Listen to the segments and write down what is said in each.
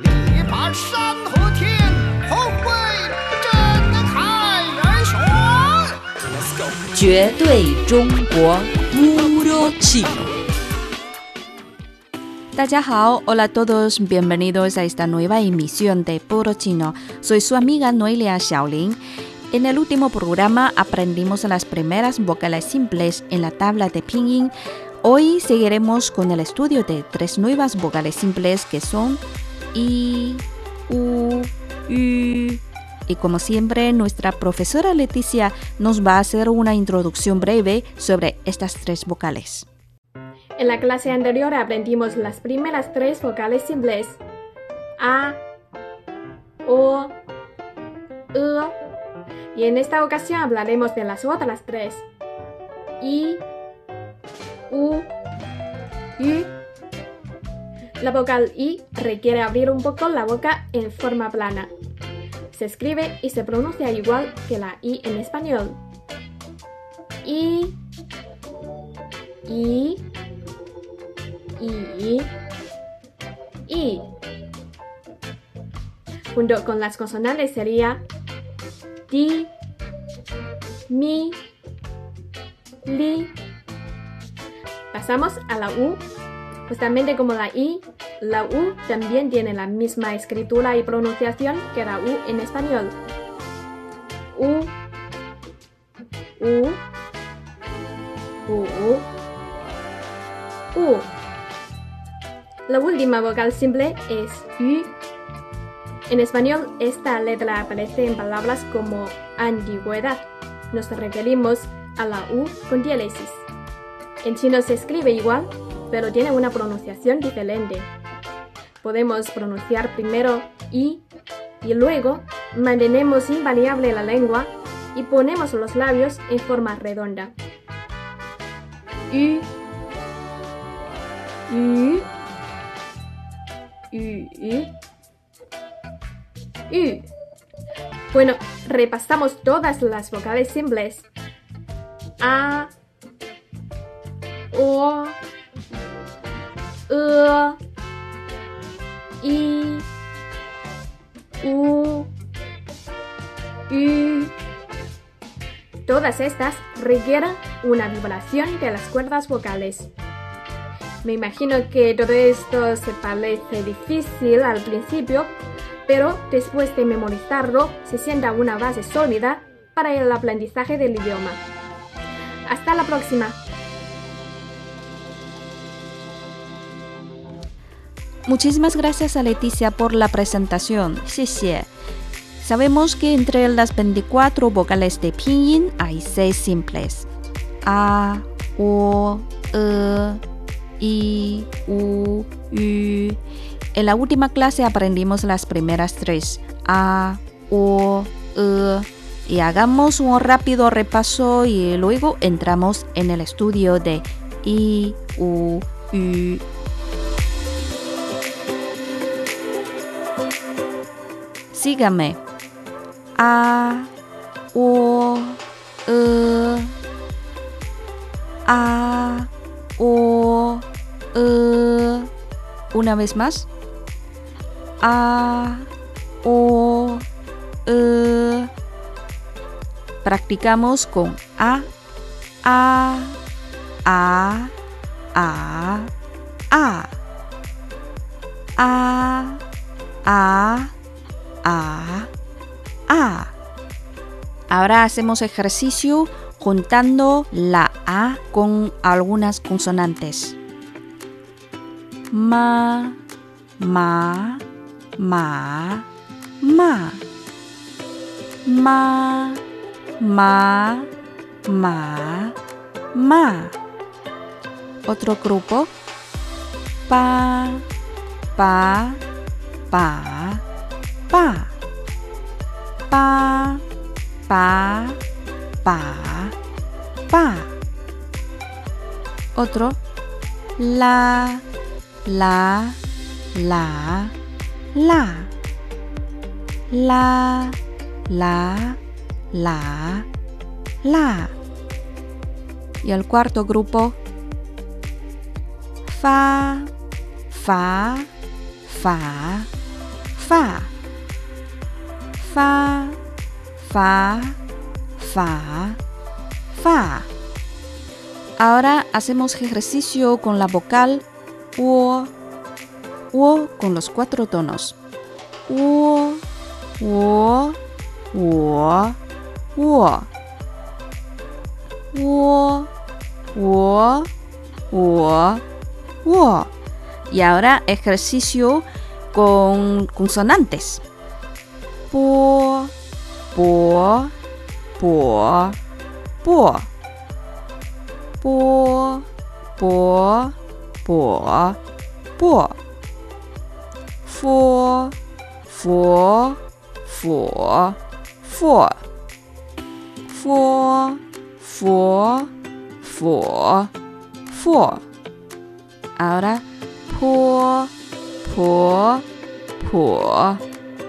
力拔山河天，后会震撼人雄。绝对中国 Puro Chino. 大家好，Hola a todos, bienvenidos a esta nueva emisión de Puro Chino. Soy su amiga Noelia Xiaolin. En el último programa aprendimos las primeras vocales simples en la tabla de pinyin. Hoy seguiremos con el estudio de tres nuevas vocales simples que son I, U, Y. Y como siempre, nuestra profesora Leticia nos va a hacer una introducción breve sobre estas tres vocales. En la clase anterior aprendimos las primeras tres vocales simples. A, O, E. Y en esta ocasión hablaremos de las otras tres. I, U, Y. La vocal I requiere abrir un poco la boca en forma plana. Se escribe y se pronuncia igual que la I en español. I, I, I, I. Junto con las consonantes sería Di, Mi, Li. Pasamos a la U Justamente como la I, la U también tiene la misma escritura y pronunciación que la U en español. U, U, U, U. La última vocal simple es U. En español, esta letra aparece en palabras como antigüedad. Nos referimos a la U con diéresis. En chino se escribe igual, pero tiene una pronunciación diferente. Podemos pronunciar primero I y luego mantenemos invariable la lengua y ponemos los labios en forma redonda. U, U, U, U. Bueno, repasamos todas las vocales simples. A, O, e, I, U, Y. Todas estas requieren una vibración de las cuerdas vocales. Me imagino que todo esto se parece difícil al principio, pero después de memorizarlo se sienta una base sólida para el aprendizaje del idioma. Hasta la próxima. Muchísimas gracias a Leticia por la presentación. Xie Sabemos que entre las 24 vocales de pinyin hay 6 simples. A, O, E, I, U, Y. En la última clase aprendimos las primeras tres. A, O, E. Y hagamos un rápido repaso y luego entramos en el estudio de I, U, Y Sígame. A, O, E, A, O, E. Una vez más. A, O, E. Practicamos con A, A, A, A, A. A, A, a, A. Ahora hacemos ejercicio juntando la A con algunas consonantes. Ma, ma, ma, ma. Ma, ma, ma, ma. Otro grupo. Pa, pa, pa pa, pa, pa, pa, pa. Otro, la, la, la, la, la, la, la, la. Y el cuarto grupo, fa, fa, fa, fa, fa, fa, fa, fa. Ahora hacemos ejercicio con la vocal wo, wo con los cuatro tonos. Wo, wo, wo, wo. Wo, wo, wo, wo. Y ahora ejercicio con consonantes. b bo b bo b bo b bo fu fu fu fu fu all that p p p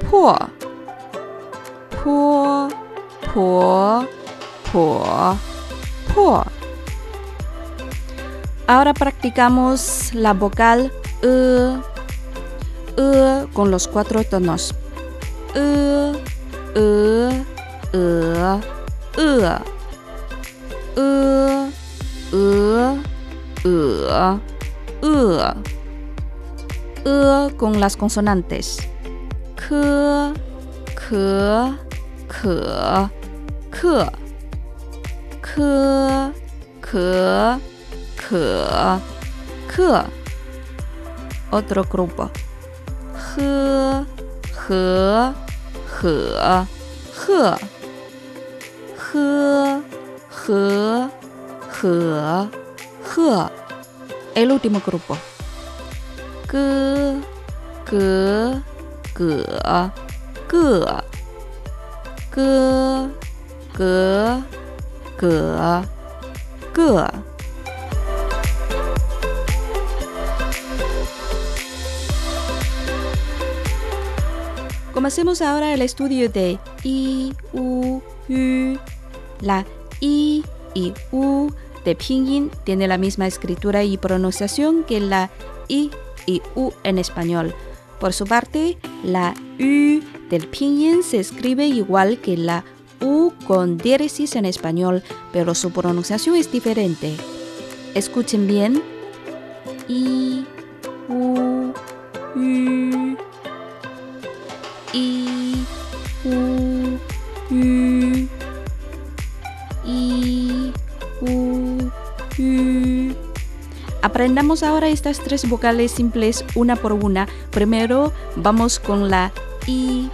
p Po, po, po, po. Ahora practicamos la vocal e, e con los cuatro tonos. E, e, e, e. E, e, e, e. E con las consonantes. K, k, Otro grupo. H, h, h, h. El último grupo. G, g, g, g. Comencemos ahora el estudio de I, U, U. La I y U de pinyin tiene la misma escritura y pronunciación que la I y U en español. Por su parte, la U del pinyin se escribe igual que la U con diéresis en español, pero su pronunciación es diferente. Escuchen bien. I, U, U. I, U, U. I, U, U. Aprendamos ahora estas tres vocales simples una por una. Primero vamos con la I.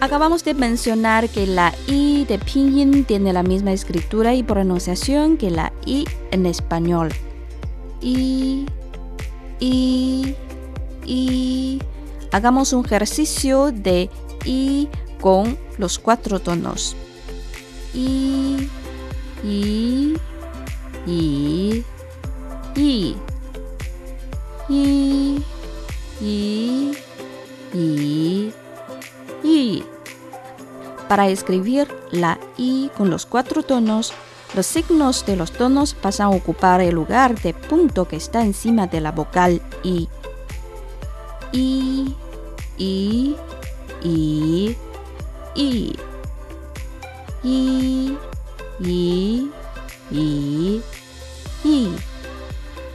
Acabamos de mencionar que la I de pinyin tiene la misma escritura y pronunciación que la I en español. I, I, I. Hagamos un ejercicio de I con los cuatro tonos. I, I, I, I, I, I, I, I. Para escribir la I con los cuatro tonos, los signos de los tonos pasan a ocupar el lugar de punto que está encima de la vocal I. I, I, I, I. I, I, I, I.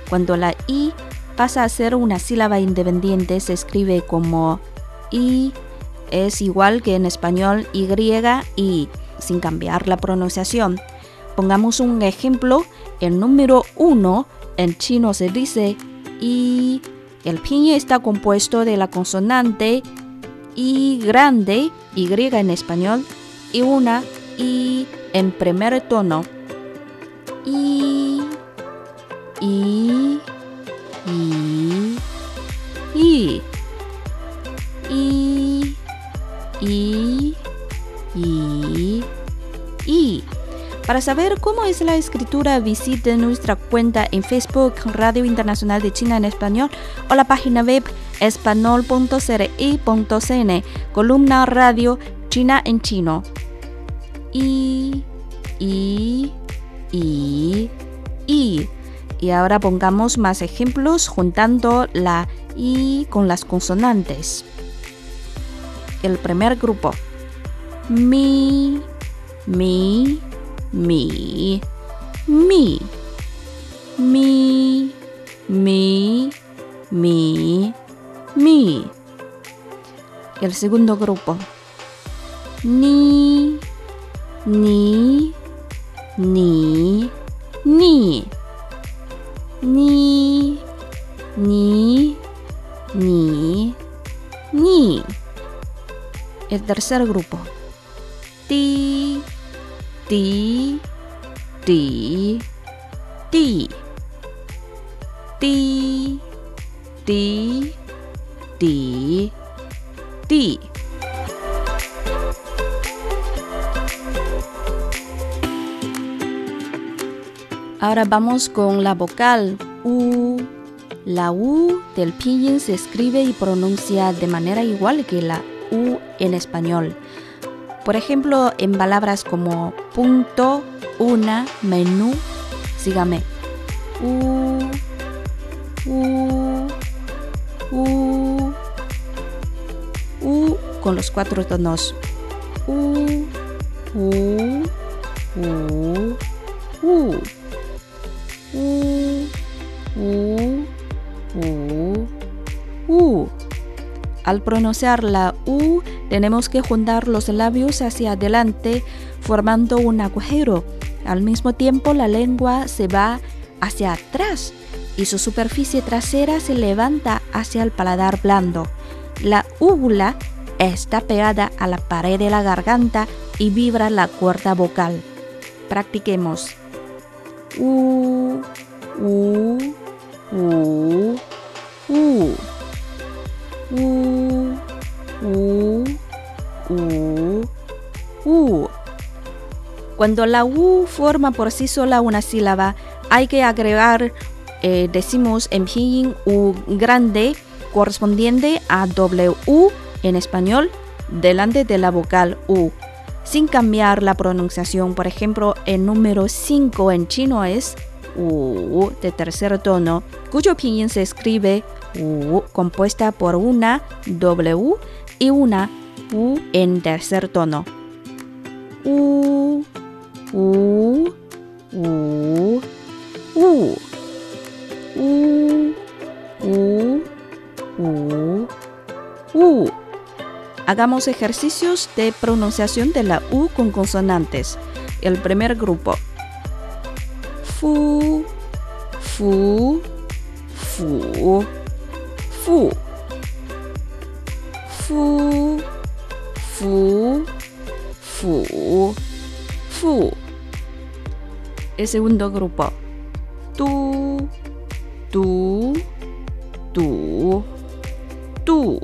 Cuando la I pasa a ser una sílaba independiente, se escribe como I, es igual que en español Y, I, sin cambiar la pronunciación. Pongamos un ejemplo, el número 1 en chino se dice I. El pinyin está compuesto de la consonante I grande, Y en español, y una I en primer tono. I, I, I, I, I, I, I. Para saber cómo es la escritura, visite nuestra cuenta en Facebook Radio Internacional de China en Español o la página web espanol.cri.cn, columna Radio China en Chino. I, I, I, I. Y ahora pongamos más ejemplos juntando la I con las consonantes. El primer grupo. Mi, mi, mi, mi, mi, mi, mi, mi. El segundo grupo. Ni, ni, ni, tercer grupo. Ti, ti, ti, ti, ti, ti, ti, ti. Ahora vamos con la vocal U. La U del pinyin se escribe y pronuncia de manera igual que la U en español. Por ejemplo, en palabras como punto, una, menú, sígame. U, U, U, U con los cuatro tonos. U, U, U, U. U, U, U, U. Al pronunciar la tenemos que juntar los labios hacia adelante, formando un agujero. Al mismo tiempo, la lengua se va hacia atrás y su superficie trasera se levanta hacia el paladar blando. La úvula está pegada a la pared de la garganta y vibra la cuerda vocal. Practiquemos. U, U, U, U. U, U, U, U. Cuando la U forma por sí sola una sílaba, hay que agregar, eh, decimos en pinyin U grande, correspondiente a W en español, delante de la vocal U, sin cambiar la pronunciación. Por ejemplo, el número 5 en chino es U de tercer tono, cuyo pinyin se escribe U compuesta por una W y una U en tercer tono. U, U, U, U. U, U, U, U. Hagamos ejercicios de pronunciación de la U con consonantes. El primer grupo. Fu, fu, fu, fu. Fu, fu, fu, fu. El segundo grupo. Tu, tu, tu, tu.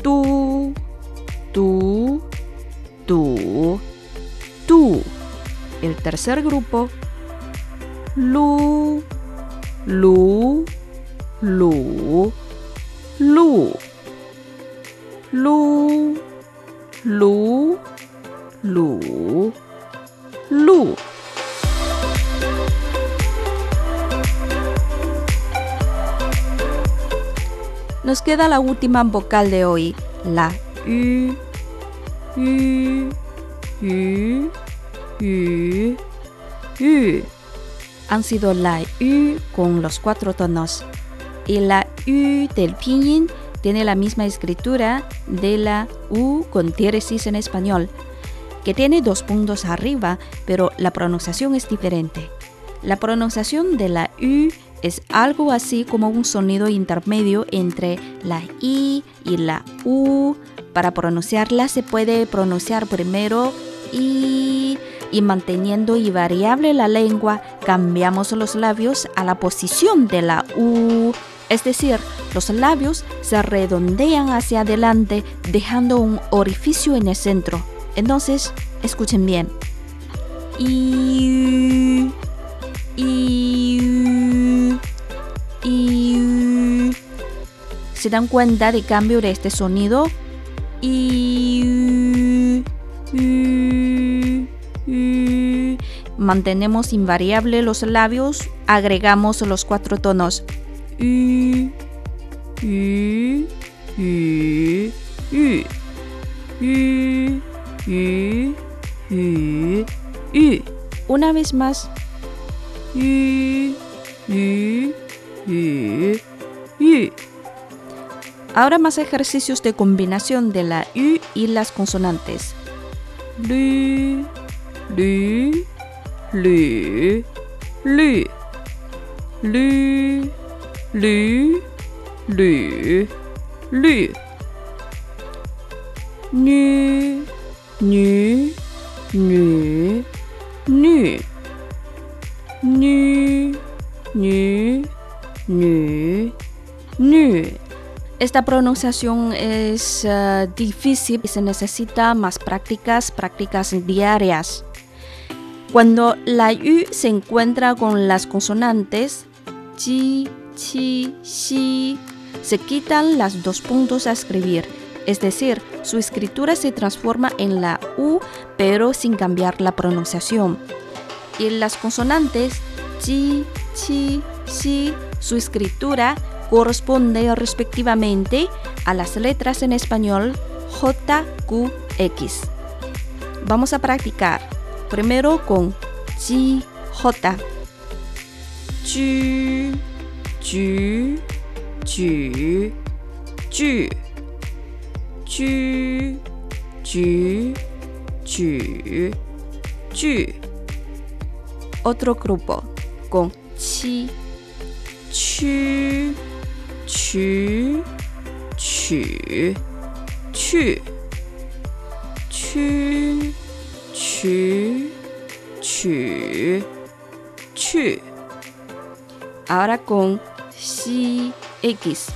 Tu, tu, tu, tu. El tercer grupo. Lu, lu, lu, lu. Lu, lu, lu, lu. Nos queda la última vocal de hoy, la U, U, U, U, U. Han sido la U con los cuatro tonos. Y la U del pinyin tiene la misma escritura de la U con diéresis en español, que tiene dos puntos arriba, pero la pronunciación es diferente. La pronunciación de la U es algo así como un sonido intermedio entre la I y la U. Para pronunciarla se puede pronunciar primero I y manteniendo y variable la lengua, cambiamos los labios a la posición de la U. Es decir, los labios se redondean hacia adelante dejando un orificio en el centro. Entonces, escuchen bien. ¿Se dan cuenta del cambio de este sonido? I. Mantenemos invariable los labios, agregamos los cuatro tonos. I, I, I, yu, yu, yu, yu, yu. Una vez más. Yu, yu, yu, yu. Ahora más ejercicios de combinación de la U y las consonantes. Lu, lu, lu, lu, lu, lu, lu, lu. Nu, nu, nu, nu. Nu, nu, nu, nu. Esta pronunciación es uh, difícil y se necesita más prácticas, prácticas diarias. Cuando la U se encuentra con las consonantes chi, xi, se quitan las dos puntos a escribir, es decir, su escritura se transforma en la U pero sin cambiar la pronunciación. Y las consonantes chi, chi, xi, su escritura corresponde respectivamente a las letras en español J, Q, X. Vamos a practicar primero con G, J. G, G, G, G, G, G, G. Otro grupo con Chi, Chi, 曲曲去曲曲曲去 Ahora con xi x.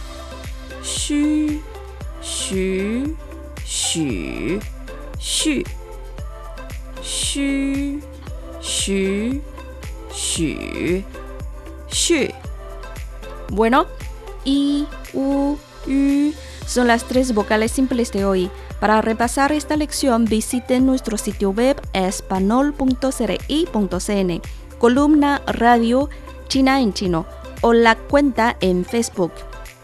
Shu, shu, shu, shu, shu, shu, shu, shu. Bueno, i, u, u. Son las tres vocales simples de hoy. Para repasar esta lección, visiten nuestro sitio web espanol.cri.cn, columna radio China en chino o la cuenta en Facebook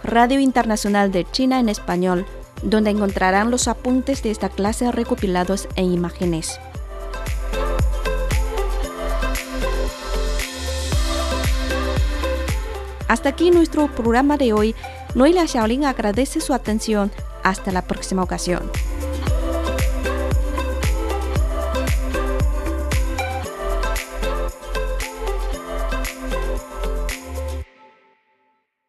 Radio Internacional de China en Español, donde encontrarán los apuntes de esta clase recopilados en imágenes. Hasta aquí nuestro programa de hoy. Noelia Shaolin agradece su atención. Hasta la próxima ocasión.